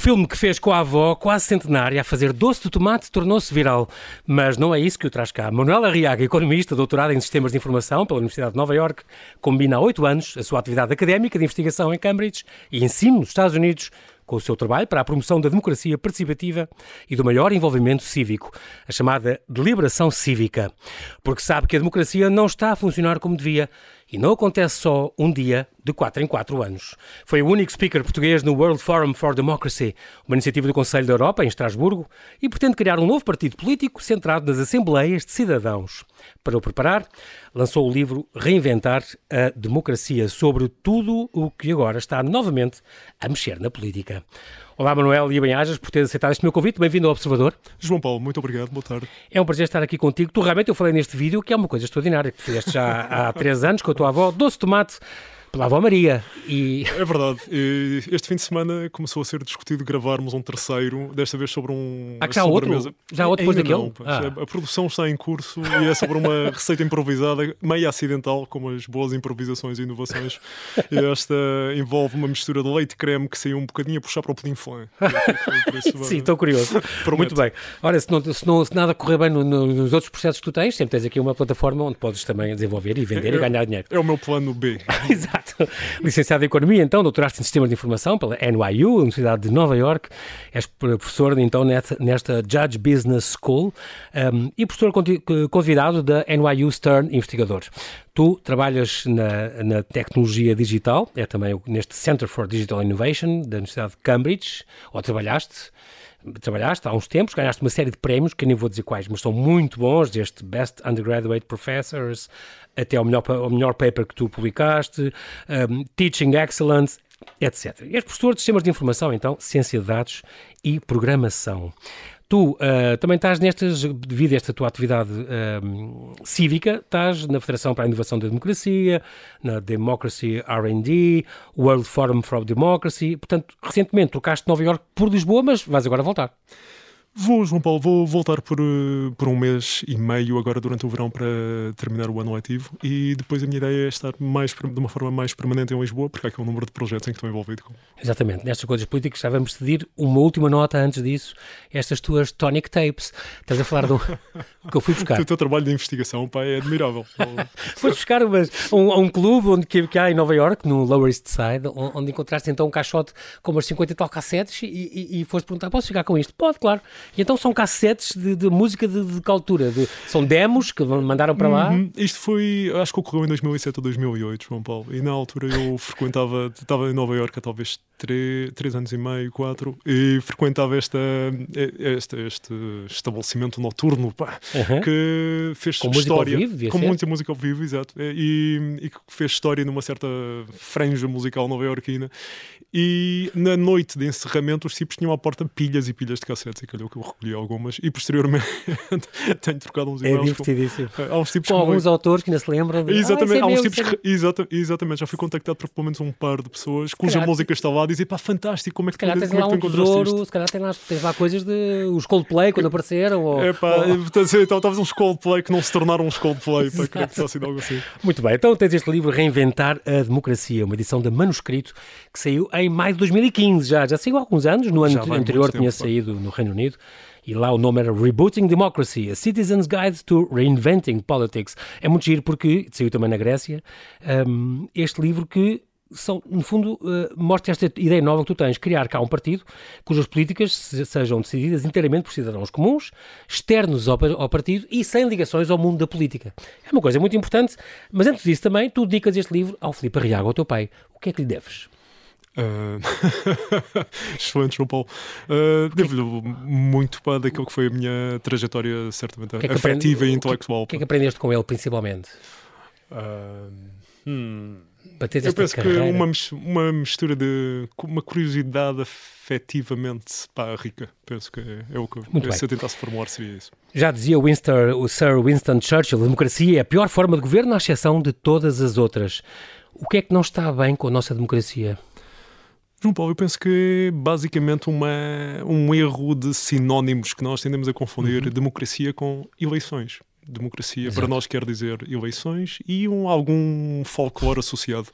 filme que fez com a avó, quase centenária, a fazer doce de tomate, tornou-se viral. Mas não é isso que o traz cá. Manuela Arriaga, economista, doutorada em Sistemas de Informação pela Universidade de Nova York, combina há oito anos a sua atividade académica de investigação em Cambridge e ensino nos Estados Unidos com o seu trabalho para a promoção da democracia participativa e do maior envolvimento cívico, a chamada deliberação cívica. Porque sabe que a democracia não está a funcionar como devia e não acontece só um dia de 4 em 4 anos. Foi o único speaker português no World Forum for Democracy, uma iniciativa do Conselho da Europa, em Estrasburgo, e pretende criar um novo partido político centrado nas assembleias de cidadãos. Para o preparar, lançou o livro Reinventar a Democracia, sobre tudo o que agora está novamente a mexer na política. Olá, Manuel e bem-ajas por ter aceitado este meu convite. Bem-vindo ao Observador. João Paulo, muito obrigado. Boa tarde. É um prazer estar aqui contigo. Tu realmente, eu falei neste vídeo que é uma coisa extraordinária, que fizeste já há três anos com a tua avó, doce tomate pela avó Maria. E... É verdade. Este fim de semana começou a ser discutido gravarmos um terceiro, desta vez sobre um. Ah, já há outro? Já há outro depois daquele? Ah. A produção está em curso e é sobre uma receita improvisada, meio acidental, como as boas improvisações e inovações. E esta envolve uma mistura de leite e creme que saiu um bocadinho a puxar para o pudim flan. Sim, estou curioso. Muito bem. Ora, se, não, se, não, se nada correr bem no, no, nos outros processos que tu tens, sempre tens aqui uma plataforma onde podes também desenvolver e vender é, e ganhar dinheiro. É o meu plano B. Exato. Licenciado em Economia, então, doutoraste em Sistemas de Informação pela NYU, Universidade de Nova York. És professor, então, nesta Judge Business School um, e professor convidado da NYU Stern Investigador. Tu trabalhas na, na, tecnologia digital, é também neste Center for Digital Innovation da Universidade de Cambridge, ou trabalhaste trabalhaste há uns tempos, ganhaste uma série de prémios, que nem vou dizer quais, mas são muito bons, desde Best Undergraduate Professors até ao melhor, ao melhor paper que tu publicaste, um, Teaching Excellence, etc. És professor de Sistemas de Informação, então, Ciência de Dados e Programação. Tu uh, também estás nestas, devido a esta tua atividade uh, cívica, estás na Federação para a Inovação da Democracia, na Democracy R&D, World Forum for Democracy, portanto, recentemente trocaste Nova York por Lisboa, mas vais agora voltar. Vou, João Paulo, vou voltar por, eh, por um mês e meio agora durante o verão para terminar o ano letivo e depois a minha ideia é estar mais, de uma forma mais permanente em Lisboa, porque há aqui um número de projetos em que estou envolvido. Com. Exatamente, nestas coisas políticas já vamos decidir uma última nota antes disso, estas tuas tonic tapes. Estás a falar do que eu fui buscar. O teu trabalho de investigação, pá, é admirável. Foste buscar umas, um, um clube onde, que, que há em Nova York, no Lower East Side, onde encontraste então um caixote com umas 50 e tal cassetes e, e, e foste perguntar, posso ficar com isto? Pode, claro. E então são cassetes de, de música de, de que altura? De, são demos que mandaram para lá? Uhum. Isto foi, acho que ocorreu em 2007 ou 2008, João Paulo. E na altura eu frequentava, estava em Nova Iorque há talvez 3, 3 anos e meio, 4, e frequentava esta, este, este estabelecimento noturno pá, uhum. que fez com história. Música ao vivo, com ser? muita música ao vivo, exato. E, e que fez história numa certa franja musical nova-iorquina. E na noite de encerramento, os tipos tinham à porta pilhas e pilhas de cassetes, e calhou que eu recolhi algumas. E posteriormente tenho trocado uns é e-mails. É divertidíssimo. Com, há uns tipos com alguns autores que ainda se lembram. De, exatamente, ah, é há uns meu, tipos que, exata, exatamente, já fui contactado por pelo menos um par de pessoas cuja calhar, música está lá a dizer pá, fantástico, como é que, se calhar tens lá um tesouro, Se calhar tens lá, tens lá coisas de os Coldplay quando apareceram. Ou, é pá, ou... então talvez uns Coldplay que não se tornaram uns Coldplay, para que fosse algo assim. Muito bem, então tens este livro Reinventar a Democracia, uma edição de manuscrito que saiu em maio de 2015. 2015 já, já saiu há alguns anos, no ano anterior tinha saído no Reino Unido, e lá o nome era Rebooting Democracy, A Citizen's Guide to Reinventing Politics. É muito giro porque, saiu também na Grécia, um, este livro que são, no fundo, uh, mostra esta ideia nova que tu tens, criar cá um partido cujas políticas sejam decididas inteiramente por cidadãos comuns, externos ao, ao, partido e sem ligações ao mundo da política. É uma coisa muito importante, mas antes disso também, tu dedicas este livro ao Filipe Arriaga, ao teu pai. O que é que lhe deves? Uh... Excelente, João Paulo. Uh, Devo-lhe muito para daquilo que foi a minha trajetória, certamente, que é que afetiva e intelectual. O que, é que aprendeste com ele, principalmente? Uh... Hum. Eu penso carreira. que uma, uma mistura de uma curiosidade afetivamente pá, rica. Penso que é, é o que Muito se eu tentasse formular seria isso. Já dizia Winston, o Sir Winston Churchill, a democracia é a pior forma de governo, à exceção de todas as outras. O que é que não está bem com a nossa democracia? João Paulo, eu penso que é basicamente uma, um erro de sinónimos que nós tendemos a confundir uhum. democracia com eleições. Democracia Exato. para nós quer dizer eleições e um, algum folclore associado.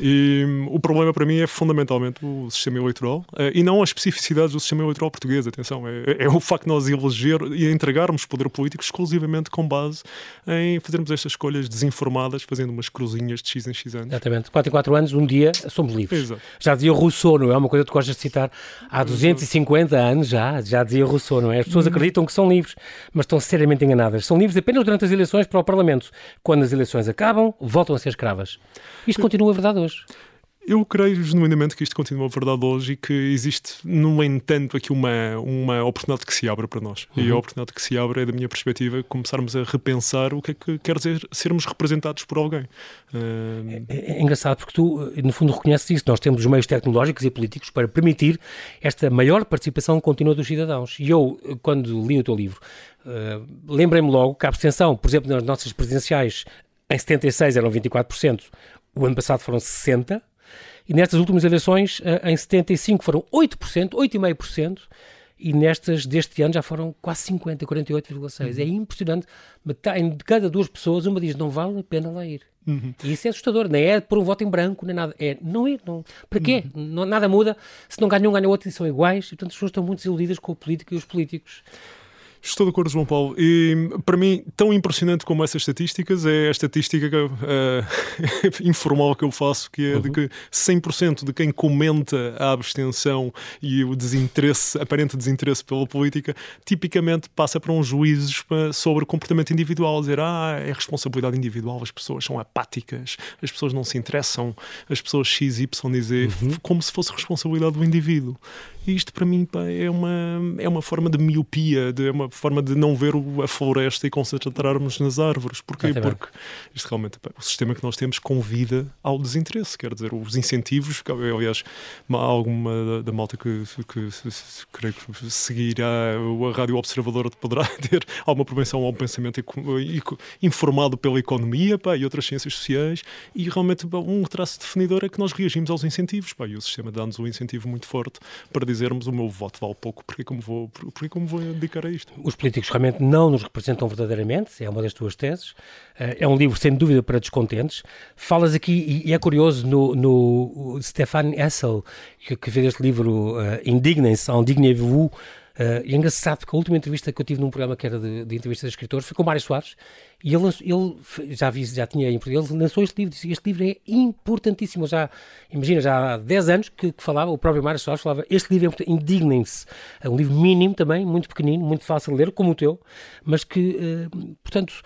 E um, o problema para mim é fundamentalmente o sistema eleitoral uh, e não as especificidades do sistema eleitoral português. Atenção, é, é o facto de nós eleger e entregarmos poder político exclusivamente com base em fazermos estas escolhas desinformadas, fazendo umas cruzinhas de X em X anos. Exatamente. 4 em 4 anos, um dia, somos livres. Exato. Já dizia Rousseau, não é? Uma coisa que tu gostas de citar. Há 250 anos já, já dizia Rousseau, não é? As pessoas uhum. acreditam que são livres, mas estão seriamente enganadas. São livres apenas durante as eleições para o Parlamento. Quando as eleições acabam, voltam a ser escravas. Isto continua verdade hoje. Eu creio genuinamente que isto continua verdade hoje e que existe, no entanto, aqui uma, uma oportunidade que se abre para nós. Uhum. E a oportunidade que se abre é, da minha perspectiva, começarmos a repensar o que é que quer dizer sermos representados por alguém. Uh... É, é, engraçado porque tu, no fundo, reconheces isso. Nós temos os meios tecnológicos e políticos para permitir esta maior participação contínua dos cidadãos. E eu, quando li o teu livro, uh, lembrei-me logo que a abstenção, por exemplo, nas nossas presidenciais, em 76 eram 24%, o ano passado foram 60%, e nestas últimas eleições, eh, em 75 foram 8%, 8,5%, e nestas deste ano já foram quase 50, 48,6%. Uhum. É impressionante. Metade, de cada duas pessoas, uma diz não vale a pena lá ir. Uhum. E isso é assustador, nem é por um voto em branco, nem nada. É não ir, não. Para quê? Uhum. Não, nada muda. Se não ganha um, ganha outro e são iguais. E, portanto, as pessoas estão muito desiludidas com a política e os políticos. Estou de acordo, João Paulo. E para mim, tão impressionante como essas estatísticas é a estatística uh, informal que eu faço, que é uhum. de que 100% de quem comenta a abstenção e o desinteresse, aparente desinteresse pela política, tipicamente passa para uns juízes sobre o comportamento individual, dizer ah, é responsabilidade individual, as pessoas são apáticas, as pessoas não se interessam, as pessoas X, Y, Z, uhum. como se fosse responsabilidade do indivíduo. Isto para mim pá, é, uma, é uma forma de miopia, de, é uma forma de não ver a floresta e concentrarmos nas árvores. Porquê? Ah, Porque isto realmente, pá, o sistema que nós temos convida ao desinteresse, quer dizer, os incentivos, aliás, há alguma da, da malta que, que, que, creio que seguirá a Rádio Observador poderá ter alguma propensão ao pensamento informado pela economia pá, e outras ciências sociais e realmente pá, um traço definidor é que nós reagimos aos incentivos pá, e o sistema dá-nos um incentivo muito forte para dizermos o meu voto vale pouco, porque como vou, porque como vou dedicar a isto? Os políticos realmente não nos representam verdadeiramente, é uma das tuas teses. Eh, é um livro, sem dúvida, para descontentes. Falas aqui, e é curioso, no, no Stefan Essel, que, que fez este livro, uh, Indignance, Indignez-vous, Uh, e é engraçado porque a última entrevista que eu tive num programa que era de, de entrevistas de escritores foi com Mário Soares e ele, ele já vi, já tinha, ele lançou este livro, disse este livro é importantíssimo, já, imagina, já há 10 anos que, que falava, o próprio Mário Soares falava, este livro é indignem-se, é um livro mínimo também, muito pequenino, muito fácil de ler, como o teu, mas que, uh, portanto,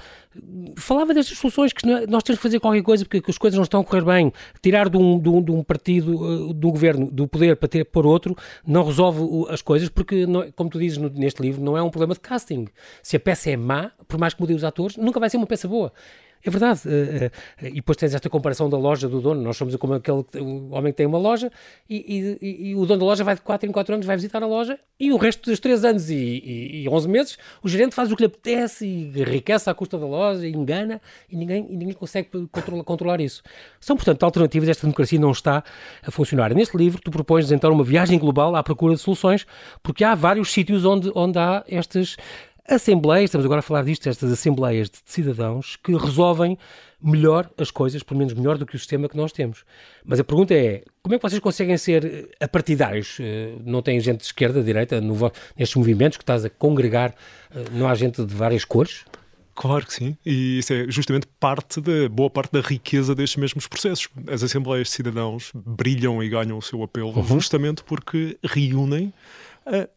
falava destas soluções que nós temos que fazer qualquer coisa porque as coisas não estão a correr bem. Tirar de um, de um, de um partido, do governo, do poder para ter por outro, não resolve as coisas porque, não, como tu dizes neste livro, não é um problema de casting. Se a peça é má, por mais que mudem os atores, nunca vai ser uma peça boa. É verdade. Uh, uh, e depois tens esta comparação da loja do dono. Nós somos como aquele o homem que tem uma loja e, e, e, o dono da loja vai de 4 em 4 anos, vai visitar a loja e o resto dos 3 anos e, e, 11 meses o gerente faz o que lhe apetece e enriquece à custa da loja e engana e ninguém, e ninguém consegue controlar, controlar isso. São, portanto, alternativas. Esta democracia não está a funcionar. Neste livro, tu propões então uma viagem global à procura de soluções porque há vários sítios onde, onde há estas assembleias, estamos agora a falar disto, estas assembleias de cidadãos que resolvem melhor as coisas, pelo menos melhor do que o sistema que nós temos. Mas a pergunta é, como é que vocês conseguem ser eh, apartidários? Eh, não tem gente de esquerda, de direita, no, nestes movimentos que estás a congregar, eh, não há gente de várias cores? Claro que sim, e isso é justamente parte da boa parte da riqueza destes mesmos processos. As assembleias de cidadãos brilham e ganham o seu apelo uhum. justamente porque reúnem a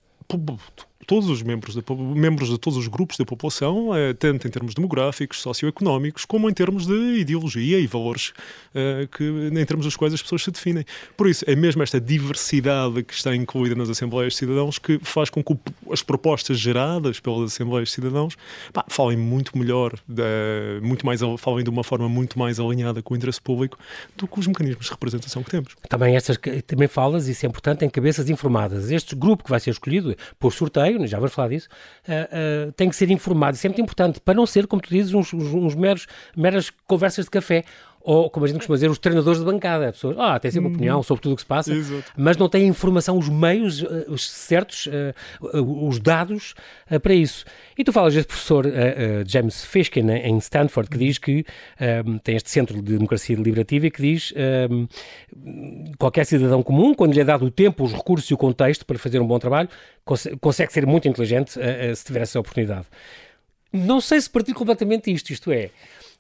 todos os membros de, membros de todos os grupos da população, eh, tanto em termos demográficos, socioeconómicos, como em termos de ideologia e valores eh, que, em termos dos quais as pessoas se definem. Por isso, é mesmo esta diversidade que está incluída nas Assembleias de Cidadãos que faz com que as propostas geradas pelas Assembleias de Cidadãos pá, falem muito melhor, de, muito mais, falem de uma forma muito mais alinhada com o interesse público do que os mecanismos de representação que temos. Também, estas, também falas, isso é importante, em cabeças informadas. Este grupo que vai ser escolhido por sorteio, já vamos falar disso, uh, uh, tem que ser informado. Isso é muito importante, para não ser, como tu dizes, uns, uns, meros, meras conversas de café. Ou, como a gente costuma dizer, os treinadores de bancada. Pessoas, ah, têm sempre uhum. opinião sobre tudo o que se passa, Exato. mas não têm informação, os meios uh, certos, uh, os dados uh, para isso. E tu falas deste professor James Fishkin em Stanford, que diz que um, tem este centro de democracia deliberativa e que diz um, qualquer cidadão comum, quando lhe é dado o tempo, os recursos e o contexto para fazer um bom trabalho, cons consegue ser muito inteligente se tiver essa oportunidade. Não sei se partir completamente isto, isto é,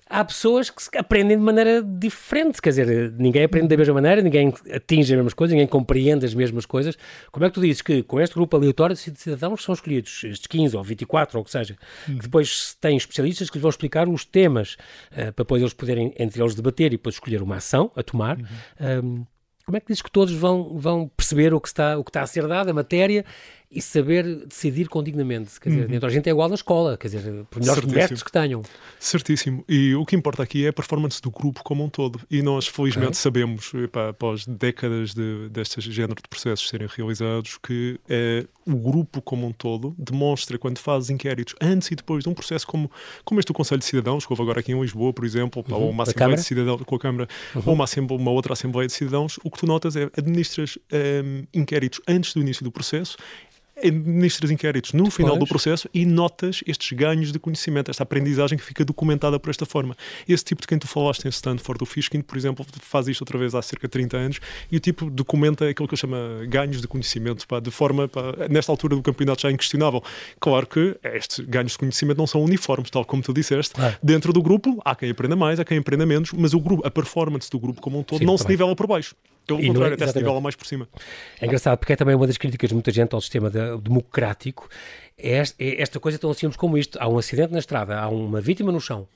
há pessoas que aprendem de maneira diferente, quer dizer, ninguém aprende da mesma maneira, ninguém atinge as mesmas coisas, ninguém compreende as mesmas coisas. Como é que tu dizes que com este grupo aleatório de cidadãos são escolhidos, estes 15 ou 24 ou o que seja, uhum. que depois têm especialistas que lhes vão explicar os temas uh, para depois eles poderem entre eles debater e depois escolher uma ação a tomar. Uhum. Um, como é que dizes que todos vão, vão perceber o que, está, o que está a ser dado, a matéria, e saber decidir com dignamente. Quer dizer, uhum. dentro a gente é igual na escola, quer dizer, por melhores mestres que tenham. Certíssimo. E o que importa aqui é a performance do grupo como um todo. E nós, felizmente, okay. sabemos, epá, após décadas de, destes género de processos serem realizados, que é, o grupo como um todo demonstra, quando faz inquéritos antes e depois de um processo como, como este do Conselho de Cidadãos, que houve agora aqui em Lisboa, por exemplo, uhum. ou uma Assembleia de Cidadãos com a Câmara, uhum. ou uma, uma outra Assembleia de Cidadãos, o que tu notas é administras um, inquéritos antes do início do processo administras inquéritos no final do processo e notas estes ganhos de conhecimento, esta aprendizagem que fica documentada por esta forma. Esse tipo de quem tu falaste em Stanford, o Fishkin, por exemplo, faz isto outra vez há cerca de 30 anos e o tipo documenta aquilo que eu chamo ganhos de conhecimento, pá, de forma, pá, nesta altura do campeonato já inquestionável. Claro que estes ganhos de conhecimento não são uniformes, tal como tu disseste. É. Dentro do grupo, há quem aprenda mais, há quem aprenda menos, mas o grupo, a performance do grupo como um todo Sim, não se nivela por baixo. Pelo e contrário, é, até se nivela mais por cima. É engraçado, porque é também uma das críticas de muita gente ao sistema de, democrático, é esta, é esta coisa tão simples como isto. Há um acidente na estrada, há uma vítima no chão,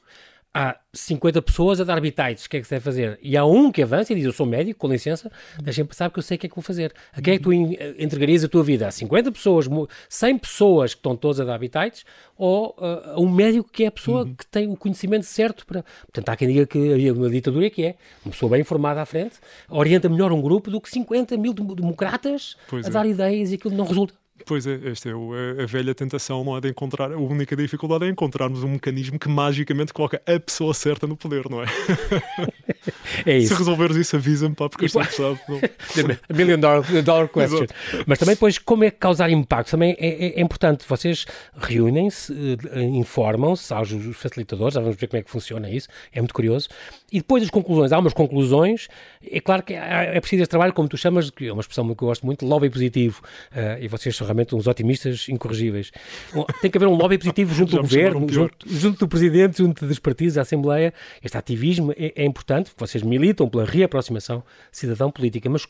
há 50 pessoas a dar bitites, o que é que se deve fazer? E há um que avança e diz, eu sou médico, com licença, deixem passar porque eu sei o que é que vou fazer. A quem é que tu entregarias a tua vida? Há 50 pessoas, 100 pessoas que estão todas a dar bitites ou uh, a um médico que é a pessoa uhum. que tem o conhecimento certo para... Portanto, há quem diga que havia uma ditadura que é uma pessoa bem informada à frente, orienta melhor um grupo do que 50 mil democratas pois a é. dar ideias e aquilo não resulta. Pois é, esta é a, velha tentação, não é de encontrar, a única dificuldade é encontrarmos um mecanismo que magicamente coloca a pessoa certa no poder, não é? É isso. Se resolveres isso, avisa-me, pá, porque eu estou interessado. A million dollar, dollar question. Mas também, depois, como é que causar impacto? Também é, é, é importante. Vocês reúnem-se, eh, informam-se aos facilitadores, já vamos ver como é que funciona isso, é muito curioso. E depois das conclusões, há umas conclusões, é claro que é preciso este trabalho, como tu chamas, que é uma expressão que eu gosto muito, lobby positivo, uh, e vocês são realmente uns otimistas incorrigíveis. Tem que haver um lobby positivo junto do governo, junto, junto, do presidente, junto dos partidos, da Assembleia. Este ativismo é, é importante, vocês militam pela reaproximação cidadão-política, mas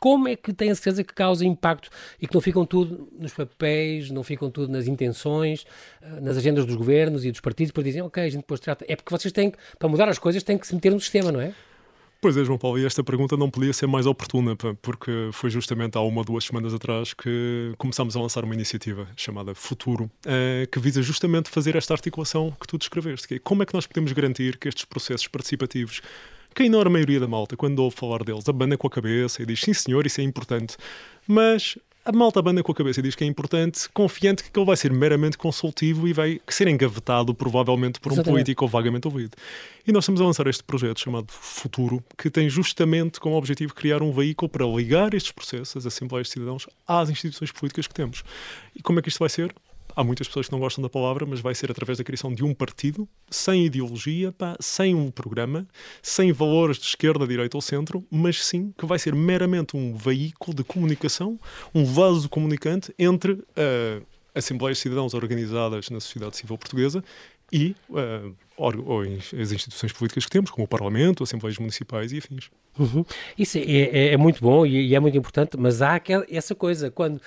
como é que tem a certeza que causa impacto e que não ficam tudo nos papéis, não ficam tudo nas intenções, eh, nas agendas dos governos e dos partidos, para dizem, ok, a gente depois trata. É porque vocês têm, para mudar as coisas, têm que se meter no sistema, não é? Pois é, João Paulo, e esta pergunta não podia ser mais oportuna, porque foi justamente há uma ou duas semanas atrás que começámos a lançar uma iniciativa chamada Futuro, eh, que visa justamente fazer esta articulação que tu descreveste, que é como é que nós podemos garantir que estes processos participativos que a enorme maioria da malta, quando ouve falar deles, abana com a cabeça e diz sim senhor, isso é importante, mas a malta banda com a cabeça e diz que é importante, confiante que ele vai ser meramente consultivo e vai ser engavetado provavelmente por um Exatamente. político ou vagamente ouvido. E nós estamos a lançar este projeto chamado Futuro, que tem justamente como objetivo criar um veículo para ligar estes processos, as Assembleias de Cidadãos, às instituições políticas que temos. E como é que isto vai ser? Há muitas pessoas que não gostam da palavra, mas vai ser através da criação de um partido, sem ideologia, pá, sem um programa, sem valores de esquerda, direita ou centro, mas sim que vai ser meramente um veículo de comunicação, um vaso comunicante entre uh, assembleias de cidadãos organizadas na sociedade civil portuguesa e uh, as instituições políticas que temos, como o Parlamento, assembleias municipais e afins. Uhum. Isso é, é, é, muito bom e, e, é muito importante, mas há aquela, essa coisa, quando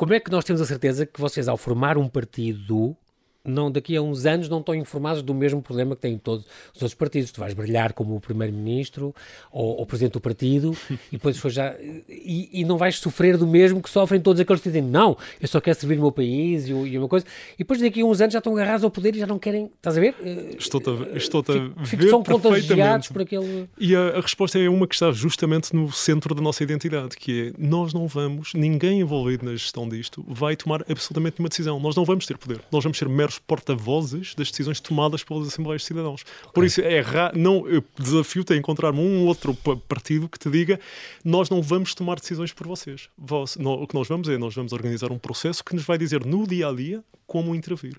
como é que nós temos a certeza que vocês, ao formar um partido, não, daqui a uns anos não estão informados do mesmo problema que têm todos os outros partidos. Tu vais brilhar como o primeiro-ministro ou o presidente do partido e depois já e, e, não vais sofrer do mesmo que sofrem todos aqueles que dizem não, eu só quero servir o meu país e, e uma coisa. E depois daqui a uns anos já estão agarrados ao poder e já não querem, estás a ver? Estou-te a, estou a ver São contagiados por aquele... E a, a, resposta é uma que está justamente no centro da nossa identidade, que é nós não vamos, ninguém envolvido na gestão disto vai tomar absolutamente nenhuma decisão. Nós não vamos ter poder. Nós vamos ser meros meros porta-vozes das decisões tomadas pelas Assembleias de Cidadãos. Okay. Por isso, é não, eu desafio-te a encontrar um outro partido que te diga nós não vamos tomar decisões por vocês. o que nós vamos é, nós vamos organizar um processo que nos vai dizer no dia a dia como intervir.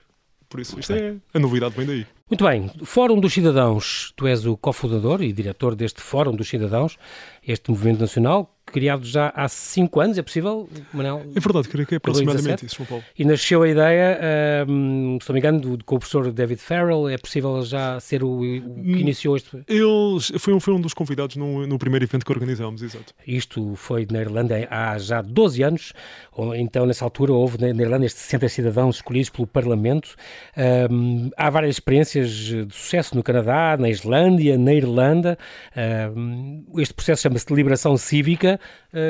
Por isso, isto é a novidade vem daí. Muito bem. Fórum dos Cidadãos. Tu és o cofundador e diretor deste Fórum dos Cidadãos, este movimento nacional criado já há cinco anos, é possível, Manel? É verdade, creio que é aproximadamente isso, João Paulo. E nasceu a ideia, um, se não me engano, do, com o professor David Farrell, é possível já ser o, o que hum, iniciou este... Ele foi um, foi um dos convidados no, no primeiro evento que organizámos, exato. Isto foi na Irlanda há já 12 anos, então nessa altura houve na Irlanda estes 60 cidadãos escolhidos pelo Parlamento. Um, há várias experiências de sucesso no Canadá, na Islândia, na Irlanda. Um, este processo chama-se deliberação cívica, Uh,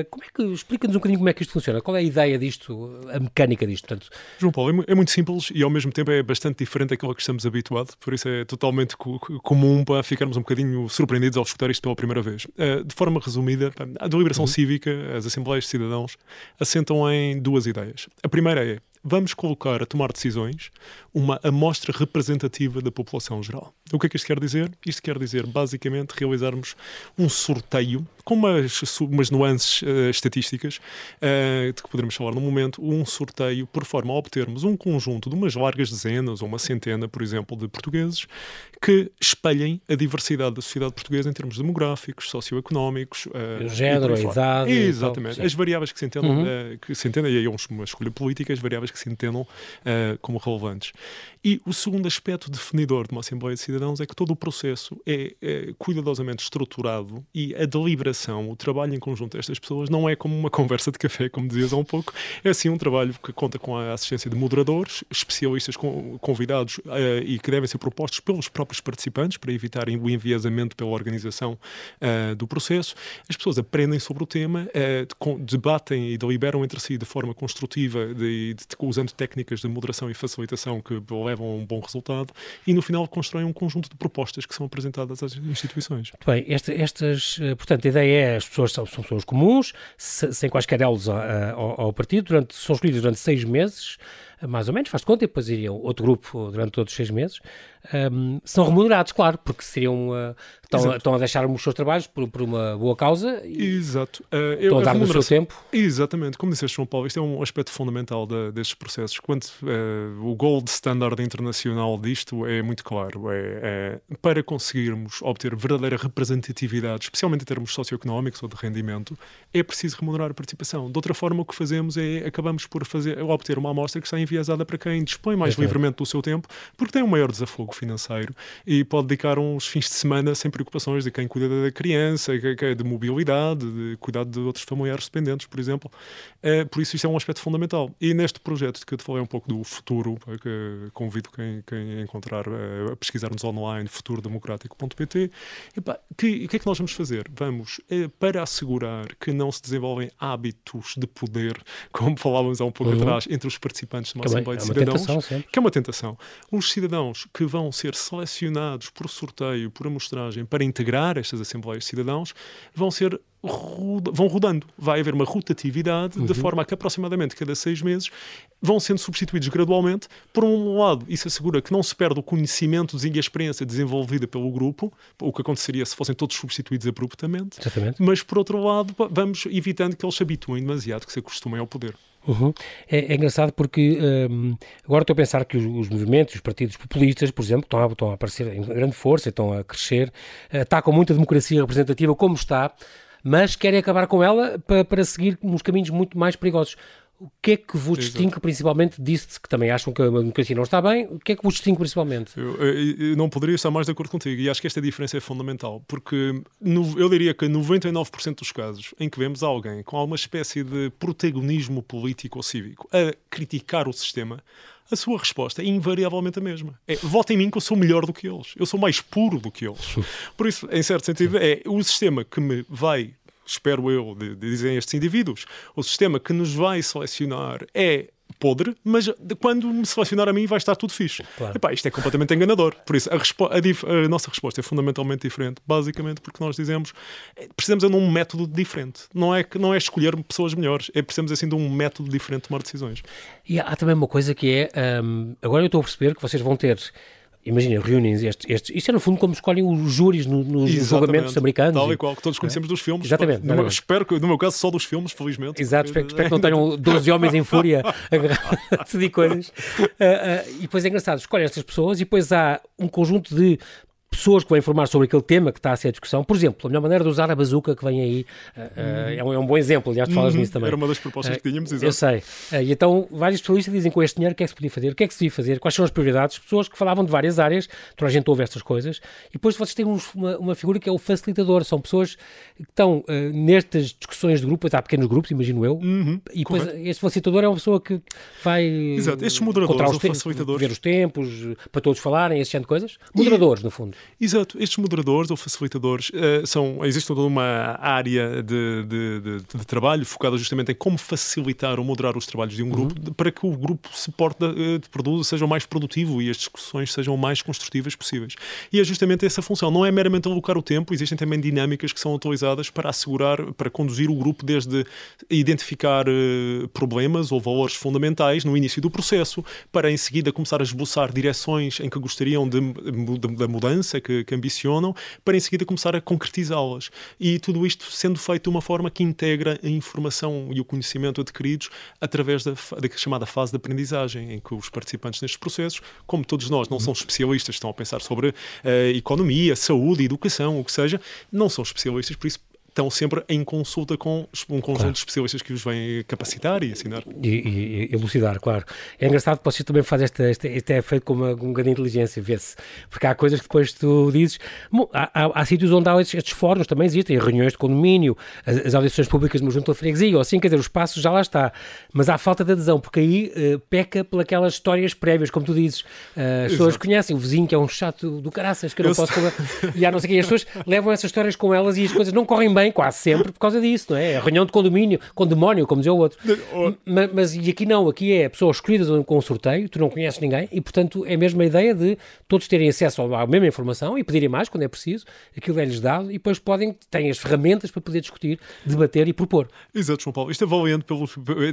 como é que explica-nos um bocadinho como é que isto funciona? Qual é a ideia disto, a mecânica disto? Portanto... João Paulo, é, é, muito simples e ao mesmo tempo é bastante diferente daquilo que estamos habituados, por isso é totalmente co comum para ficarmos um bocadinho surpreendidos ao escutar isto pela primeira vez. Uh, de forma resumida, a deliberação uhum. cívica, as assembleias de cidadãos, assentam em duas ideias. A primeira é vamos colocar a tomar decisões uma amostra representativa da população geral. O que é que isto quer dizer? Isto quer dizer, basicamente, realizarmos um sorteio com umas, umas nuances uh, estatísticas uh, de que poderemos falar no momento, um sorteio por forma a obtermos um conjunto de umas largas dezenas ou uma centena, por exemplo, de portugueses que espelhem a diversidade da sociedade portuguesa em termos demográficos, socioeconómicos, uh, género, a idade. Exatamente. As variáveis que se entendam, uhum. uh, que se entendem, e aí é uma escolha política, as variáveis que se entendam como relevantes. E o segundo aspecto definidor de uma Assembleia de Cidadãos é que todo o processo é, é cuidadosamente estruturado e a deliberação, o trabalho em conjunto destas pessoas não é como uma conversa de café, como dizias há um pouco, é assim um trabalho que conta com a assistência de moderadores, especialistas convidados uh, e que devem ser propostos pelos próprios participantes para evitarem o enviesamento pela organização uh, do processo. As pessoas aprendem sobre o tema, uh, debatem e deliberam entre si de forma construtiva, de, de, usando técnicas de moderação e facilitação que levam a um bom resultado e no final constroem um conjunto de propostas que são apresentadas às instituições. Bem, esta, estas, portanto, a ideia é as pessoas são, são pessoas comuns, sem quaisquer elos ao, ao partido, durante, são escolhidas durante seis meses, mais ou menos, faz conta, e depois iriam outro grupo durante todos os seis meses. Um, são remunerados, claro, porque seriam uh, estão, estão, a deixar os seus trabalhos por, por uma boa causa e Exato. Uh, estão a dar no seu tempo. Exatamente, como disseste, João Paulo, isto é um aspecto fundamental de, destes processos. Quando uh, o gold standard internacional disto é muito claro, é, é, para conseguirmos obter verdadeira representatividade, especialmente em termos socioeconómicos ou de rendimento, é preciso remunerar a participação. De outra forma, o que fazemos é acabamos por fazer, obter uma amostra que está enviesada para quem dispõe mais livremente do seu tempo, porque tem um maior desafogo financeiro e pode dedicar uns fins de semana sem preocupações de quem cuida da criança, de mobilidade, de cuidado de outros familiares dependentes, por exemplo. É, por isso, isso é um aspecto fundamental. E neste projeto que eu te falei um pouco do futuro, que convido quem, quem encontrar a pesquisarmos online, futurodemocrático.pt, o que, que é que nós vamos fazer? Vamos, é, para assegurar que não se desenvolvem hábitos de poder, como falávamos há um pouco uhum. atrás, entre os participantes de uma Assembleia de é Cidadãos, tentação, que é uma tentação. Os cidadãos que vão ser selecionados por sorteio, por amostragem, para integrar estas Assembleias de Cidadãos, vão ser vão rodando. Vai haver uma rotatividade uhum. de forma a que aproximadamente cada seis meses vão sendo substituídos gradualmente. Por um lado, isso assegura que não se perde o conhecimento e a experiência desenvolvida pelo grupo, o que aconteceria se fossem todos substituídos abruptamente. Exatamente. Mas, por outro lado, vamos evitando que eles se habituem demasiado, que se acostumem ao poder. Uhum. É, é, engraçado porque um, agora estou a pensar que os, os, movimentos, os partidos populistas, por exemplo, estão a, estão a aparecer em grande força, estão a crescer, atacam muito a democracia representativa como está, mas querem acabar com ela para, para seguir uns caminhos muito mais perigosos. O que é que vos distingue principalmente disso que também acham que a democracia não está bem? O que é que vos distingue principalmente? Eu, eu, não poderia estar mais de acordo contigo e acho que esta diferença é fundamental porque no, eu diria que 99% dos casos em que vemos alguém com alguma espécie de protagonismo político ou cívico a criticar o sistema, a sua resposta é invariavelmente a mesma. É votem em mim que eu sou melhor do que eles. Eu sou mais puro do que eles. Por isso, em certo sentido, é o sistema que me vai espero eu, dizem estes indivíduos, o sistema que nos vai selecionar é podre, mas quando me selecionar a mim vai estar tudo fixe. Claro. Epá, isto é completamente enganador. Por isso, a, a, a, nossa resposta é fundamentalmente diferente, basicamente porque nós dizemos eh, precisamos é de um método diferente. Não é, não é escolher pessoas melhores, é precisamos assim de um método diferente de tomar decisões. E há, há também uma coisa que é, um, agora eu estou a perceber que vocês vão ter imagina, reúnem estes, estes. Isso é no fundo como escolhem os júris no, nos julgamentos americanos. Tal e qual, que todos conhecemos é? dos filmes. Exatamente. No, espero que, no meu caso, só dos filmes, felizmente. Exato, porque... espero, espero, que não tenham 12 homens em fúria a decidir coisas. Uh, uh, e depois é engraçado, escolhem estas pessoas e depois há um conjunto de pessoas que vão informar sobre aquele tema que está a ser a discussão. Por exemplo, a melhor maneira de usar a bazuca que vem aí uh, uh, é, um, é, um, bom exemplo, aliás, tu falas uhum. nisso também. Era uma das propostas que tínhamos, exato. Eu sei. e então, vários especialistas dizem com este dinheiro o que é que se podia fazer, o que é que se devia fazer, quais são as prioridades, pessoas que falavam de várias áreas, toda a gente ouve estas coisas, e depois vocês têm uma, uma, figura que é o facilitador, são pessoas que estão nestas discussões de grupo, há pequenos grupos, imagino eu, uhum. e depois Correto. este facilitador é uma pessoa que vai exato. Estes moderadores, os facilitadores. ver os tempos, para todos falarem, esse tipo de coisas. Moderadores, e, no fundo. Exato. Estes moderadores ou facilitadores uh, são, existe toda uma área de, de, de, de, trabalho focada justamente em como facilitar ou moderar os trabalhos de um grupo uhum. para que o grupo se porte, uh, produza, seja o mais produtivo e as discussões sejam o mais construtivas possíveis. E é justamente essa função. Não é meramente alocar o tempo, existem também dinâmicas que são utilizadas para assegurar, para conduzir o grupo desde identificar uh, problemas ou valores fundamentais no início do processo, para em seguida começar a esboçar direções em que gostariam de, da mudança que, que ambicionam para em seguida começar a concretizá-las. E tudo isto sendo feito de uma forma que integra a informação e o conhecimento adquiridos através da, da chamada fase de aprendizagem, em que os participantes nestes processos, como todos nós, não são especialistas, estão a pensar sobre uh, economia, saúde, educação, o que seja, não são especialistas, por isso estão sempre em consulta com um conjunto claro. de especialistas que os vêm capacitar e ensinar. E, e, e elucidar, claro. É engraçado que vocês também fazem esta, isto é feito com uma, com uma grande inteligência, vê-se. Porque há coisas que depois tu dizes. Bom, há, há, há, sítios onde há estes, estes, fóruns, também existem, reuniões de condomínio, as, as audições públicas no junto à freguesia, ou assim, quer dizer, os passos já lá está. Mas há falta de adesão, porque aí uh, peca pelas histórias prévias, como tu dizes. Uh, as pessoas conhecem o vizinho que é um chato do caraças, que eu não eu posso comer. E há não sei o que, as pessoas levam essas histórias com elas e as coisas não correm bem, quase sempre, por causa disso, não é? A reunião de condomínio, condemónio, como dizia o outro. Mas, mas, e aqui não, aqui é pessoas escolhidas com um sorteio, tu não conheces ninguém e, portanto, é mesmo a ideia de todos terem acesso à mesma informação e pedirem mais quando é preciso, aquilo é-lhes dado e depois podem, têm as ferramentas para poder discutir, debater e propor. Exato, João Paulo. Isto é valente pelo.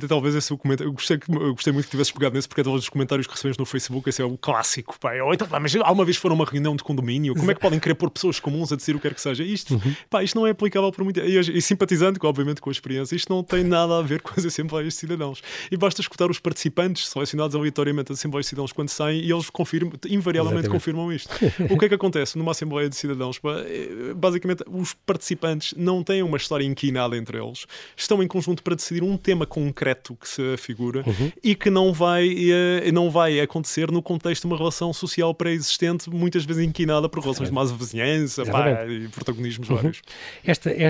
Talvez esse o comentário. Eu gostei, eu gostei muito que tivesses pegado nesse, porque é todos os comentários que recebemos no Facebook, esse é o clássico. Pá. Ou então, pá, mas alguma vez foram uma reunião de condomínio, como é que podem querer pôr pessoas comuns a decidir o que quer que seja? Isto, uhum. pá, isto não é aplicável por muito. E, e simpatizando, obviamente, com a experiência, isto não tem nada a ver com as Assembleias de Cidadãos. E basta escutar os participantes selecionados aleatoriamente das Assembleias de Cidadãos quando saem e eles confirmam, invariavelmente Exatamente. confirmam isto. o que é que acontece numa Assembleia de Cidadãos? Eh, basicamente, os participantes não têm uma história inquinada entre eles, estão em conjunto para decidir um tema concreto que se afigura uhum. e que não vai, eh, não vai acontecer no contexto de uma relação social pré-existente, muitas vezes inquinada por relações de má vizinhança pá, e protagonismos uhum. vários. Esta, esta,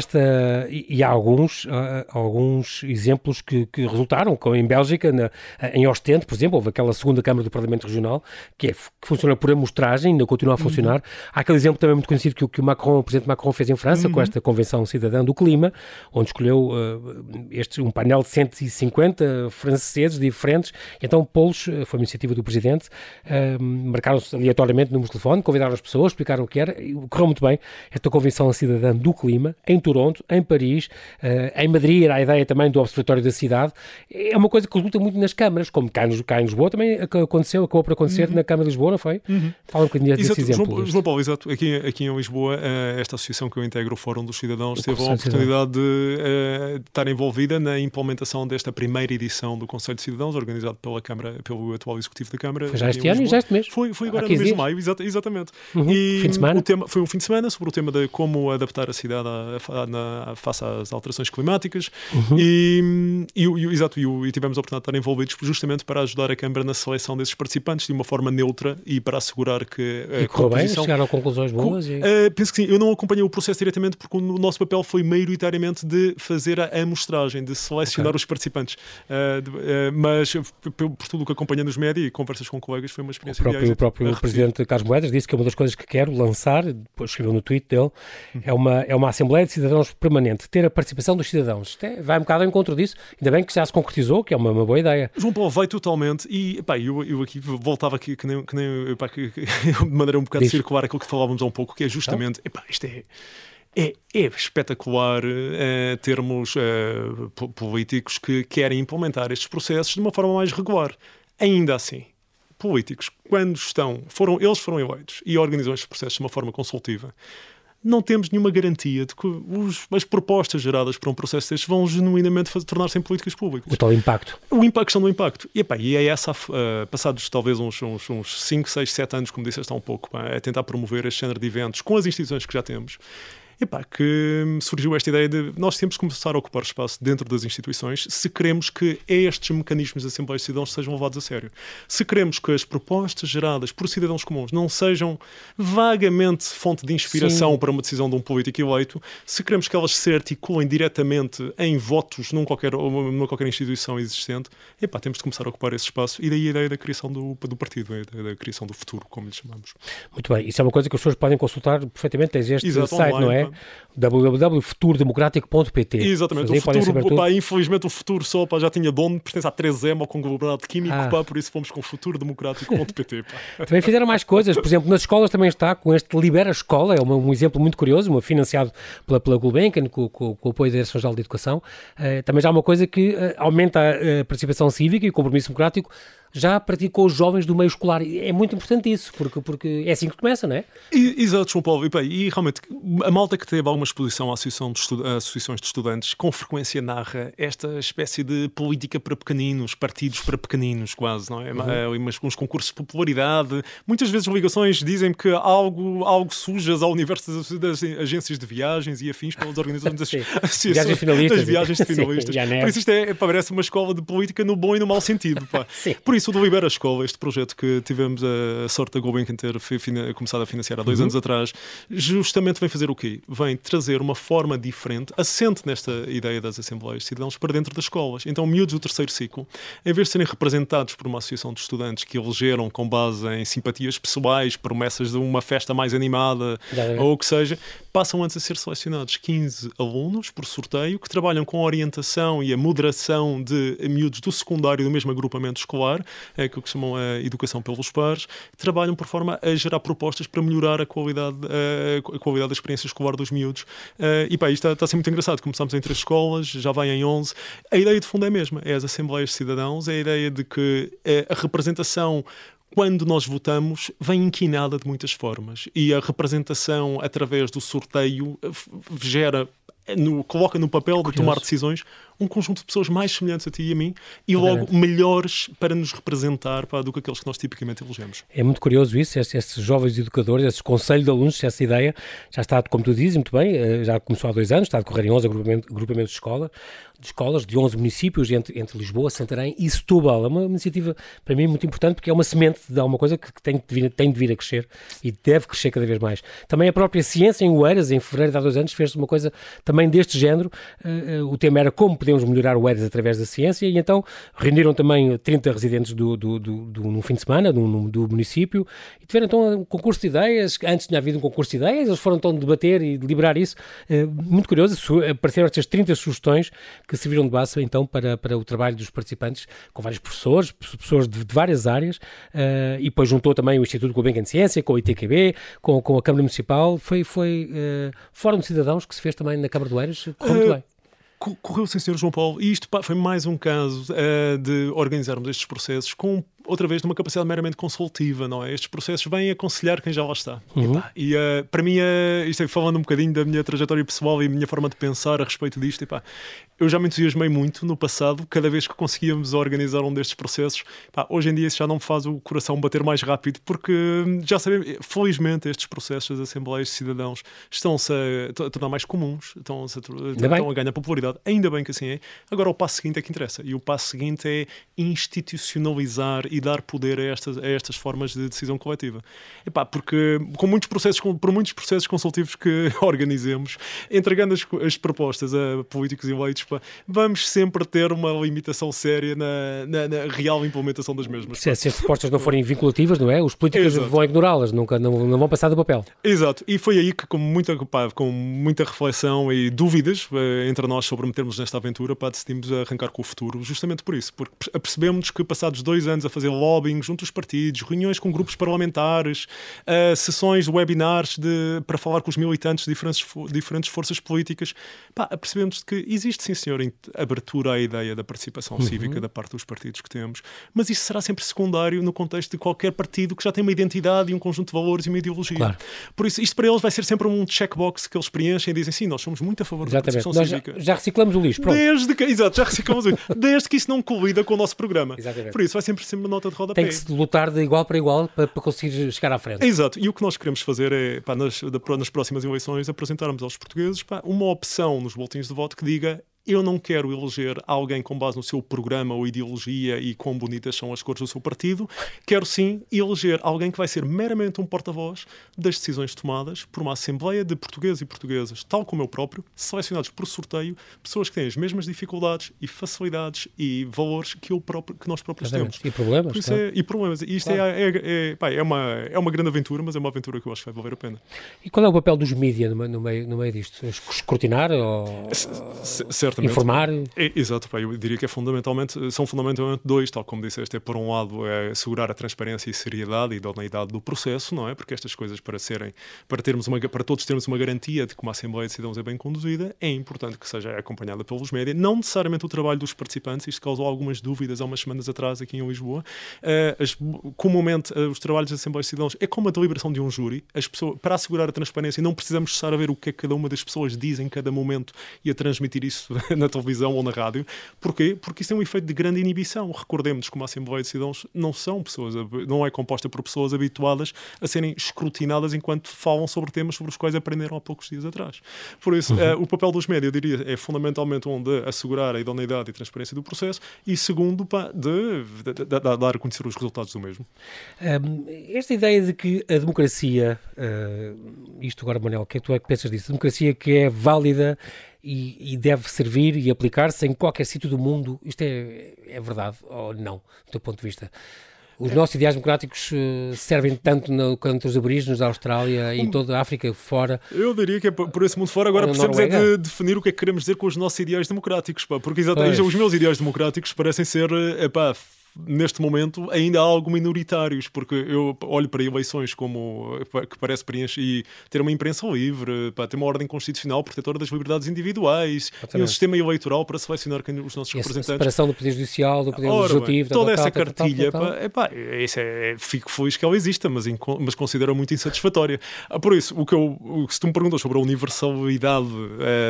e há alguns, uh, alguns exemplos que, que, resultaram, como em Bélgica, na, em Ostende, por exemplo, houve aquela segunda Câmara do Parlamento Regional, que, é, que funciona por amostragem, ainda continua a funcionar. Uhum. Há aquele exemplo também muito conhecido que, que o Macron, o Presidente Macron fez em França, uhum. com esta Convenção Cidadã do Clima, onde escolheu uh, este, um painel de 150 franceses diferentes, então polos, foi uma iniciativa do Presidente, uh, marcaram-se aleatoriamente números de telefone, convidaram as pessoas, explicaram o que era, e correu muito bem, esta Convenção Cidadã do Clima, em Toronto, em Paris, Uh, em Madrid era a ideia também do Observatório da Cidade. É uma coisa que resulta muito nas câmaras, como cá, cá em Lisboa também aconteceu, acabou por acontecer uhum. na Câmara de Lisboa, não foi? Uhum. Fala um bocadinho desse exemplo. João, João Paulo, exato. Aqui, aqui em Lisboa, uh, esta associação que eu integro, o Fórum dos Cidadãos, o teve a oportunidade de, uh, de, estar envolvida na implementação desta primeira edição do Conselho de Cidadãos, organizado pela Câmara, pelo atual Executivo da Câmara. Foi já este ano e já este mês? Foi, foi agora no mês de maio, exata, exatamente. Uhum. E fim de semana? O tema, foi um fim de semana sobre o tema de como adaptar a cidade a, a, a, face às alterações climáticas uhum. e, e, e, exato, e, e, tivemos a oportunidade de estar envolvidos justamente para ajudar a Câmara na seleção desses participantes de uma forma neutra e para assegurar que a e composição... bem? Chegaram a conclusões boas? Com, uh, penso que sim. Eu não acompanhei o processo diretamente porque o nosso papel foi maioritariamente de fazer a amostragem, de selecionar okay. os participantes. Uh, de, uh, mas por, por, tudo o que acompanhei nos médias e conversas com colegas foi uma experiência O próprio, o próprio Presidente Carlos Moedas disse que é uma das coisas que quero lançar, depois escreveu no tweet dele, uhum. é, uma, é uma Assembleia de Cidadãos cidadãos permanente, ter a participação dos cidadãos. É, vai um bocado ao encontro disso, ainda bem que já se concretizou, que é uma, uma boa ideia. João Paulo vai totalmente, e pá, eu, eu aqui voltava aqui que nem, que nem epá, que, de maneira um bocado Diz. circular aquilo que falávamos há um pouco, que é justamente, epá, isto é é, é espetacular uh, termos uh, políticos que querem implementar estes processos de uma forma mais regular. Ainda assim, políticos, quando estão, foram, eles foram eleitos e organizam estes processos de uma forma consultiva, não temos nenhuma garantia de que os, as propostas geradas por um processo destes vão genuinamente tornar-se em políticas públicas. O tal impacto. O impacto, questão do impacto. E, epá, e é essa, uh, passados talvez uns, uns, uns 5, 6, 7 anos, como disseste há um pouco, pá, é tentar promover este género de eventos com as instituições que já temos epá, que surgiu esta ideia de nós temos que começar a ocupar espaço dentro das instituições se queremos que estes mecanismos de Assembleia de Cidadãos sejam levados a sério. Se queremos que as propostas geradas por cidadãos comuns não sejam vagamente fonte de inspiração Sim. para uma decisão de um político eleito, se queremos que elas se articulem diretamente em votos num qualquer, numa qualquer instituição existente, epá, temos de começar a ocupar esse espaço e daí a ideia da criação do, do partido, a ideia da criação do futuro, como lhe chamamos. Muito bem, isso é uma coisa que as pessoas podem consultar perfeitamente, tens este Exato, site, online, não é? www.futurodemocrático.pt. Exatamente. O futuro, pá, infelizmente o futuro só pá, já tinha dono, pertence à 3M, ao conglomerado químico, ah. pá, por isso fomos com futurodemocrático.pt. também fizeram mais coisas, por exemplo, nas escolas também está com este Libera Escola, é um, um exemplo muito curioso, uma financiado pela, pela Gulbenkian, com, com, com, o apoio da Direção-Geral de Educação. Uh, também já é uma coisa que uh, aumenta a, a participação cívica e o compromisso democrático já praticou os jovens do meio escolar. É muito importante isso, porque, porque é assim que começa, não é? exato, João Paulo. E, bem, e realmente, a malta que teve alguma exposição à associação de associações de estudantes, com frequência narra esta espécie de política para pequeninos, partidos para pequeninos, quase, não é? Uhum. Mas uns concursos de popularidade. Muitas vezes ligações dizem que algo, algo sujas ao universo das, das agências de viagens e afins pelas organizações das, viagens finalistas. das viagens de finalistas. Sim, Por isso isto é, parece uma escola de política no bom e no mau sentido. Pá. Por isso, do Libera Escola, este projeto que tivemos a sorte da Gulbenkian ter começado a financiar há dois uhum. anos atrás, justamente vem fazer o quê? Vem trazer uma forma diferente, assente nesta ideia das Assembleias de Cidadãos, para dentro das escolas. Então, miúdos do terceiro ciclo, em vez de serem representados por uma associação de estudantes que elegeram com base em simpatias pessoais, promessas de uma festa mais animada, ou o que seja, passam antes a ser selecionados 15 alunos por sorteio que trabalham com a orientação e a moderação de miúdos do secundário do mesmo agrupamento escolar é que chamam a educação pelos pares, trabalham por forma a gerar propostas para melhorar a qualidade, a qualidade da experiência escolar dos miúdos. Eh, e pá, isto está, está a ser muito engraçado. Começamos em três escolas, já vai em 11. A ideia de fundo é a mesma, é as assembleias de cidadãos, é a ideia de que eh, a representação quando nós votamos, vem inquinada de muitas formas. E a representação através do sorteio eh, gera no, coloca no papel de tomar decisões um conjunto de pessoas mais semelhantes a ti e a mim e logo melhores para nos representar pá, do que aqueles que nós tipicamente elegemos. É muito curioso isso, estes, estes jovens educadores, esses conselhos de alunos, essa ideia já está, como tu dizes, muito bem, eh, já começou há dois anos, está a decorrer em 11 agrupamentos, de escola, de escolas de 11 municípios entre, entre Lisboa, Santarém e Setúbal. É uma iniciativa, para mim, muito importante porque é uma semente de alguma coisa que tem de, vir, tem de vir a crescer e deve crescer cada vez mais. Também a própria ciência em Oeiras, em fevereiro de há dois anos, fez uma coisa também deste género. Uh, uh, o tema era como podemos melhorar o Oeiras através da ciência e então reuniram também 30 residentes do, do, do, do no fim de semana do, do município e tiveram então um concurso de ideias. Antes tinha havido um concurso de ideias, eles foram então debater e deliberar isso. Uh, muito curioso, apareceram estas 30 sugestões que serviram de base então para, para o trabalho dos participantes, com vários professores, professores de, de várias áreas, uh, e depois juntou também o Instituto Gulbenkian de Ciência, com o ITQB, com, com a Câmara Municipal. Foi, foi uh, Fórum de Cidadãos que se fez também na Câmara do Eiras, correu muito bem correu sem ser João Paulo. E isto foi mais um caso uh, de organizarmos estes processos com outra vez, numa capacidade meramente consultiva, não é? Estes processos vêm aconselhar quem já lá está. Uhum. E, uh, para mim, uh, isto é falando um bocadinho da minha trajetória pessoal e a minha forma de pensar a respeito disto, epá, eu já me entusiasmei muito no passado, cada vez que conseguíamos organizar um destes processos. Epá, hoje em dia isso já não me faz o coração bater mais rápido, porque hum, já sabemos, felizmente, estes processos das Assembleias de Cidadãos estão-se a, a, tornar mais comuns, estão-se a, estão a ganhar popularidade. Ainda bem que assim é. Agora, o passo seguinte é que interessa. E o passo seguinte é institucionalizar e e dar poder a estas, a estas formas de decisão coletiva. Epá, porque com muitos processos, com, por muitos processos consultivos que organizemos, entregando as, as propostas a políticos eleitos, pá, vamos sempre ter uma limitação séria na, na, na real implementação das mesmas. Se, se, as propostas não forem vinculativas, não é? Os políticos Exato. vão ignorá-las, nunca não, não vão passar do papel. Exato, e foi aí que, com muita, pá, com muita reflexão e dúvidas eh, entre nós sobre metermos nesta aventura, pá, decidimos arrancar com o futuro, justamente por isso, porque apercebemos que passados dois anos a fazer lobbying junto aos partidos, reuniões com grupos parlamentares, uh, sessões webinars de, para falar com os militantes de diferentes, diferentes forças políticas, pá, apercebemos que existe sim, senhor, abertura à ideia da participação uhum. cívica da parte dos partidos que temos, mas isso será sempre secundário no contexto de qualquer partido que já tem uma identidade e um conjunto de valores e uma ideologia. Claro. Por isso, isto para eles vai ser sempre um checkbox que eles preenchem e dizem sim, nós somos muito a favor Exatamente. da participação cívica. Já, já reciclamos o lixo, pronto. Desde que, exato, já reciclamos o lixo. Desde que isso não colida com o nosso programa. Exatamente. Por isso, vai sempre ser uma nota de rodapé. Tem que se lutar de igual para igual para, para conseguir chegar à frente. Exato. E o que nós queremos fazer é, pá, nas, nas próximas eleições, apresentarmos aos portugueses pá, uma opção nos boletins de voto que diga eu não quero eleger alguém com base no seu programa ou ideologia e quão bonitas são as cores do seu partido. Quero sim eleger alguém que vai ser meramente um porta-voz das decisões tomadas por uma Assembleia de portugueses e portuguesas, tal como eu próprio, selecionados por sorteio, pessoas que têm as mesmas dificuldades e facilidades e valores que, eu próprio, que nós próprios temos. E problemas. Claro. É, e problemas. E isto é, claro. é, é, é, é, uma, é uma grande aventura, mas é uma aventura que eu acho que vai valer a pena. E qual é o papel dos mídias no, no, meio, no meio disto? Escrutinar? Ou... certo Informar? É, exato, pá, eu diria que é fundamentalmente, são fundamentalmente dois, tal como disseste, é por um lado é assegurar a transparência e seriedade e idoneidade do processo, não é? Porque estas coisas para serem, para termos uma, para todos termos uma garantia de que uma Assembleia de Cidadãos é bem conduzida, é importante que seja acompanhada pelos médias, não necessariamente o trabalho dos participantes, isto causou algumas dúvidas há umas semanas atrás aqui em Lisboa. Uh, as, comumente uh, os trabalhos das Assembleias de Cidadãos é como a deliberação de um júri, as pessoas, para assegurar a transparência não precisamos estar a ver o que é que cada uma das pessoas diz em cada momento e a transmitir isso na televisão ou na rádio. Porquê? Porque isso tem um efeito de grande inibição. Recordemos que uma Assembleia de Cidadãos não são pessoas, não é composta por pessoas habituadas a serem escrutinadas enquanto falam sobre temas sobre os quais aprenderam há poucos dias atrás. Por isso, uhum. uh, o papel dos médias, eu diria, é fundamentalmente um de assegurar a idoneidade e transparência do processo e, segundo, pá, de, de, de, de, dar a conhecer os resultados do mesmo. Um, esta ideia de que a democracia, uh, isto agora, Manuel, o que é que tu é que pensas disso? A democracia que é válida e, e deve servir e aplicar-se em qualquer sítio do mundo. Isto é, é verdade ou não, do teu ponto de vista? Os nossos ideais democráticos uh, servem tanto no, quanto os aborígenes da Austrália e em toda a África fora. Eu diria que é por esse mundo fora. Agora precisamos é de definir o que é que queremos dizer com os nossos ideais democráticos, pá, porque exatamente os meus ideais democráticos parecem ser eh, epá, neste momento ainda há algo minoritários, porque eu olho para eleições como que parece preencher e ter uma imprensa livre, para ter uma ordem constitucional protetora das liberdades individuais e um sistema eleitoral para selecionar os nossos e representantes. A separação do poder judicial, do poder Ora, legislativo, toda essa cartilha, epá, isso é, fico feliz que ela exista, mas, mas considero muito insatisfatória. Ah, por isso, o que eu, se tu me perguntas sobre a universalidade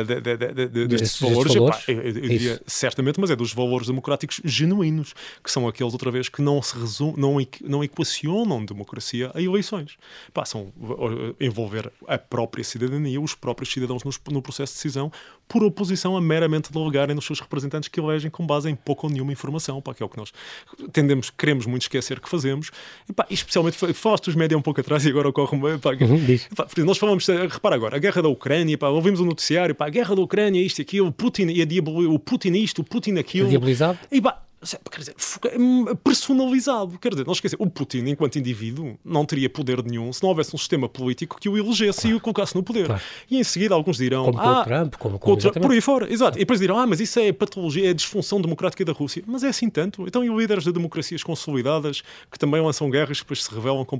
de, de, de, de, destes valores, eu, diria certamente, mas é dos valores democráticos genuínos, que são aqueles, outra vez, que não se resum, não, não equacionam democracia a eleições. Passam a envolver a própria cidadania, os próprios cidadãos no, no processo de decisão, por oposição a meramente delegarem nos seus representantes que elegem com base em pouco ou nenhuma informação, pá, que é o que nós tendemos, queremos muito esquecer que fazemos. E, pá, especialmente, falaste dos média um pouco atrás e agora ocorre-me. Uhum, nós falamos, repara agora, a guerra da Ucrânia, pá, ouvimos o noticiário, pá, a guerra da Ucrânia, isto e aquilo, Putin e a o Putin isto, o Putin aquilo. É diabolizado? E, pá, quer dizer, hum, personalizado. Quer dizer, não esquecer, o Putin, enquanto indivíduo, não teria poder nenhum se não houvesse um sistema político que o elegesse claro. e o colocasse no poder. Claro. E em seguida alguns dirão. Como ah, com o Trump, como com o Trump, por aí fora. Exato. E depois dirão, ah, mas isso é patologia, é disfunção democrática da Rússia. Mas é assim tanto. Então, e líderes de democracias consolidadas que também lançam guerras que depois se revelam com,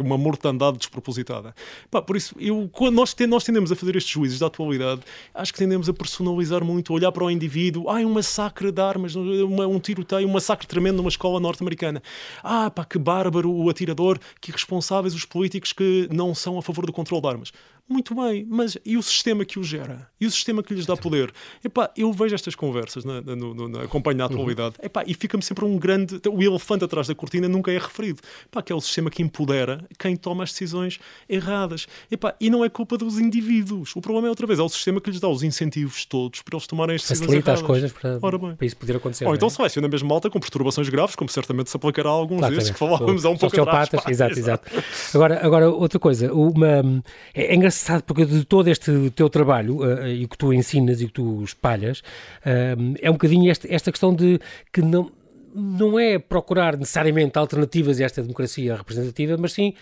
uma mortandade despropositada. Pá, por isso, eu, quando nós, nós tendemos a fazer estes juízos da atualidade, acho que tendemos a personalizar muito, olhar para o indivíduo, ah, um massacre de armas, uma, um tiroteio, um massacre tremendo numa escola norte-americana. Ah, pá, que bárbaro o atirador, que irresponsáveis os políticos que não são a favor do controle de armas. Muito bem, mas e o sistema que o gera? E o sistema que lhes dá poder? Epá, eu vejo estas conversas na, na, na, na acompanho na atualidade uhum. Epá, e fica-me sempre um grande. O elefante atrás da cortina nunca é referido. Epá, que é o sistema que empodera quem toma as decisões erradas. Epá, e não é culpa dos indivíduos. O problema é outra vez, é o sistema que lhes dá os incentivos todos para eles tomarem as decisões Facilita erradas. as coisas para, para isso poder acontecer. Ou então, é? se vai seleciona mesmo malta com perturbações graves, como certamente se aplicará a alguns claro, desses que falávamos há um pouco atrás. Pá, exato, exato. Agora, agora, outra coisa, uma, é engraçado porque de todo este teu trabalho uh, e que tu ensinas e que tu espalhas, uh, é um bocadinho esta, esta questão de que não não é procurar necessariamente alternativas a esta democracia representativa, mas sim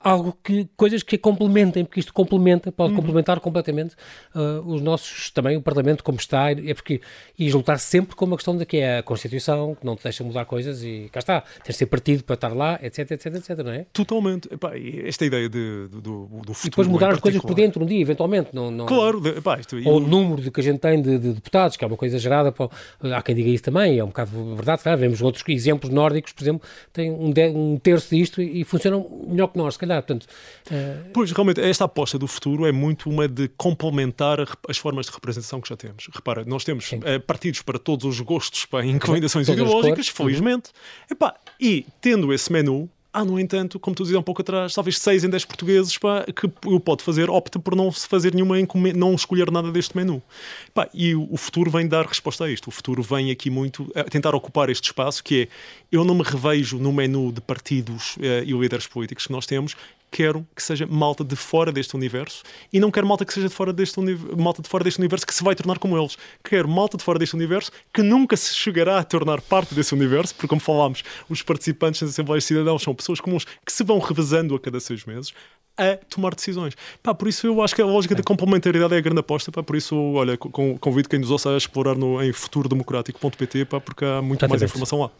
algo que coisas que a complementem, porque isto complementa, pode uhum. complementar completamente uh, os nossos também o Parlamento como está, é porque e juntar -se sempre com uma questão de que é a Constituição, que não te deixa mudar coisas e cá está, tens de ser partido para estar lá, etc, etc, etc, não é? Totalmente. Epá, esta ideia de, do, do futuro. E depois mudar as coisas por dentro um dia, eventualmente. Não, não... Claro, epá, isto, ou o número de que a gente tem de, de, deputados, que é uma coisa gerada, para, há quem diga isso também, é um bocado verdade, claro, vemos outros exemplos nórdicos, por exemplo, têm um, de, um terço disto e, e funcionam melhor que nós, se calhar calhar. Portanto, uh... Pois, realmente, esta aposta do futuro é muito uma de complementar as formas de representação que já temos. Repara, nós temos uh, partidos para todos os gostos, para inclinações ideológicas, felizmente. Uhum. Epá, e tendo esse menu, Há, no entanto, como tu dizia um pouco atrás, talvez 6 em 10 portugueses pá, que o pode fazer, opta por não fazer nenhuma não escolher nada deste menu. Pá, e o, o, futuro vem dar resposta a isto. O futuro vem aqui muito a tentar ocupar este espaço que é eu não me revejo no menu de partidos eh, e líderes políticos que nós temos, quero que seja malta de fora deste universo e não quero malta que seja de fora deste malta de fora deste universo que se vai tornar como eles. Quero malta de fora deste universo que nunca se chegará a tornar parte desse universo, porque como falámos, os participantes das Assembleias de Cidadãos são pessoas comuns que se vão revezando a cada seis meses a tomar decisões. Pá, por isso eu acho que a lógica da complementaridade é a grande aposta, pá, por isso, olha, convido quem nos ouça a explorar no, em futurodemocrático.pt, porque há muito mais informação lá.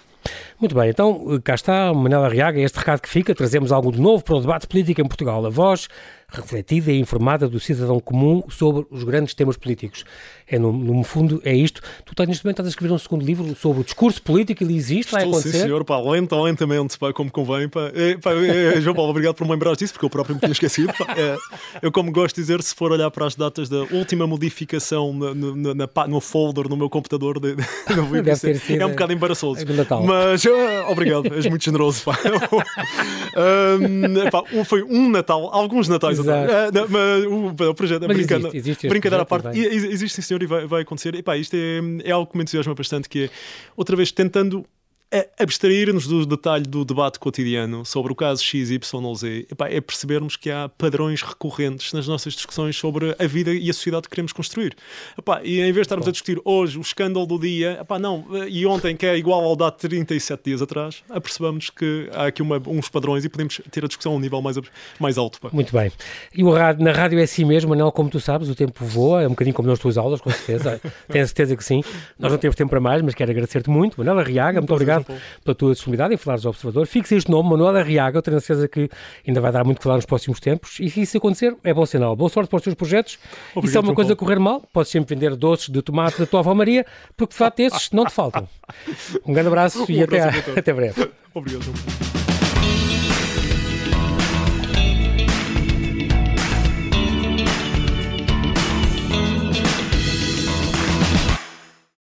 Muito bem, então cá está, Manela Arriaga, este recado que fica, trazemos algo de novo para o debate político em Portugal. A voz refletida e informada do cidadão comum sobre os grandes temas políticos. É, no, no fundo, é isto. Tu tens, neste momento estás a escrever um segundo livro sobre o discurso político, ele existe, Estou, vai acontecer? sim senhor, pá, lenta, lentamente, pá, como convém. Pá. É, pá, é, é, João Paulo, obrigado por me lembrar disso, porque eu próprio me tinha esquecido. É, eu, como gosto de dizer, se for olhar para as datas da última modificação na, na, na, no folder no meu computador, de, de, é, é um bocado embaraçoso. Mas, uh, obrigado, és muito generoso. Pá. um, pá, foi um Natal, alguns Natais Exato. Não, mas, o, o projeto, mas brincando, existe, existe brincadeira à parte, existe sim senhor e vai, vai acontecer. E pá, isto é, é algo que me entusiasma bastante, que é, outra vez, tentando abstrair-nos do detalhe do debate cotidiano sobre o caso X, Y ou Z epá, é percebermos que há padrões recorrentes nas nossas discussões sobre a vida e a sociedade que queremos construir. Epá, e em vez de estarmos a discutir hoje o escândalo do dia, epá, não, e ontem que é igual ao dado de 37 dias atrás, apercebamos que há aqui uma, uns padrões e podemos ter a discussão a um nível mais, mais alto. Pá. Muito bem. E o rádio, na rádio é assim mesmo, Manel, como tu sabes, o tempo voa, é um bocadinho como nas tuas aulas, com certeza. Tenho certeza que sim. Nós não temos tempo para mais, mas quero agradecer-te muito. Manel Arriaga, muito, muito obrigado pela tua disponibilidade em falares ao Observador. Fixe este nome, Manuel Arriaga, eu tenho a certeza que ainda vai dar muito que falar nos próximos tempos. E se isso acontecer, é bom sinal. Boa sorte para os teus projetos. Obrigado, e se é uma coisa correr mal, podes sempre vender doces de tomate da tua avó Maria, porque de facto esses não te faltam. Um grande abraço um e até, até breve. Obrigado.